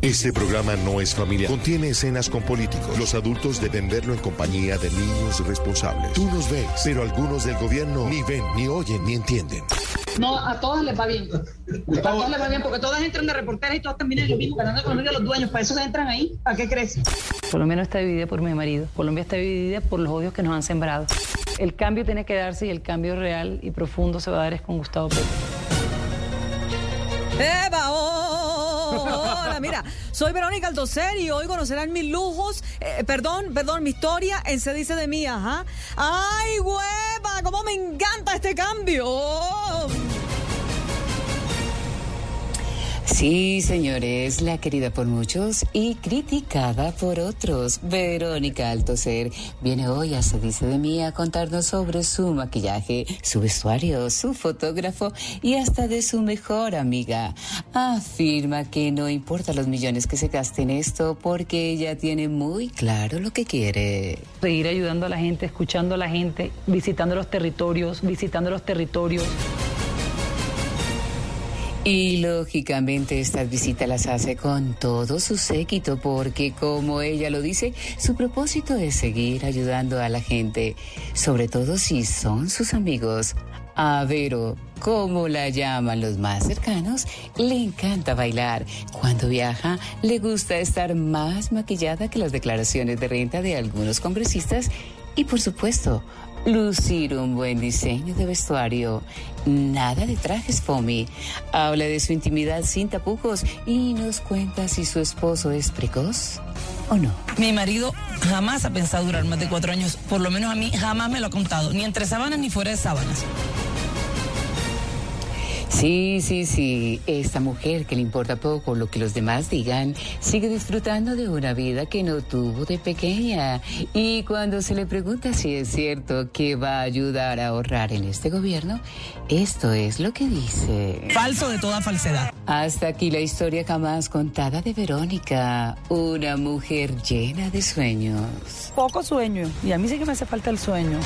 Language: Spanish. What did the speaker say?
Este programa no es familiar. Contiene escenas con políticos. Los adultos deben verlo en compañía de niños responsables. Tú nos ves, pero algunos del gobierno ni ven, ni oyen, ni entienden. No, a todas les va bien. A todas les va bien porque todas entran de reporteras y todas terminan lo mismo, ganando economía de los dueños. ¿Para eso se entran ahí? ¿A qué crees? Colombia no está dividida por mi marido. Colombia está dividida por los odios que nos han sembrado. El cambio tiene que darse y el cambio real y profundo se va a dar es con Gustavo Petro. ¡Eva! Mira, soy Verónica Aldocer y hoy conocerán mis lujos, eh, perdón, perdón, mi historia en Se dice de mí, ajá. ¡Ay, hueva! ¡Cómo me encanta este cambio! Sí, señores, la querida por muchos y criticada por otros. Verónica Altocer viene hoy a Se Dice de mí a contarnos sobre su maquillaje, su vestuario, su fotógrafo y hasta de su mejor amiga. Afirma que no importa los millones que se gasten esto porque ella tiene muy claro lo que quiere. Seguir ayudando a la gente, escuchando a la gente, visitando los territorios, visitando los territorios. Y lógicamente estas visitas las hace con todo su séquito porque como ella lo dice, su propósito es seguir ayudando a la gente, sobre todo si son sus amigos. A Vero, como la llaman los más cercanos, le encanta bailar. Cuando viaja, le gusta estar más maquillada que las declaraciones de renta de algunos congresistas y por supuesto, lucir un buen diseño de vestuario. Nada de trajes FOMI. Habla de su intimidad sin tapujos y nos cuenta si su esposo es precoz o no. Mi marido jamás ha pensado durar más de cuatro años. Por lo menos a mí jamás me lo ha contado. Ni entre sábanas ni fuera de sábanas. Sí, sí, sí. Esta mujer que le importa poco lo que los demás digan, sigue disfrutando de una vida que no tuvo de pequeña. Y cuando se le pregunta si es cierto que va a ayudar a ahorrar en este gobierno, esto es lo que dice. Falso de toda falsedad. Hasta aquí la historia jamás contada de Verónica, una mujer llena de sueños. Poco sueño. Y a mí sí que me hace falta el sueño.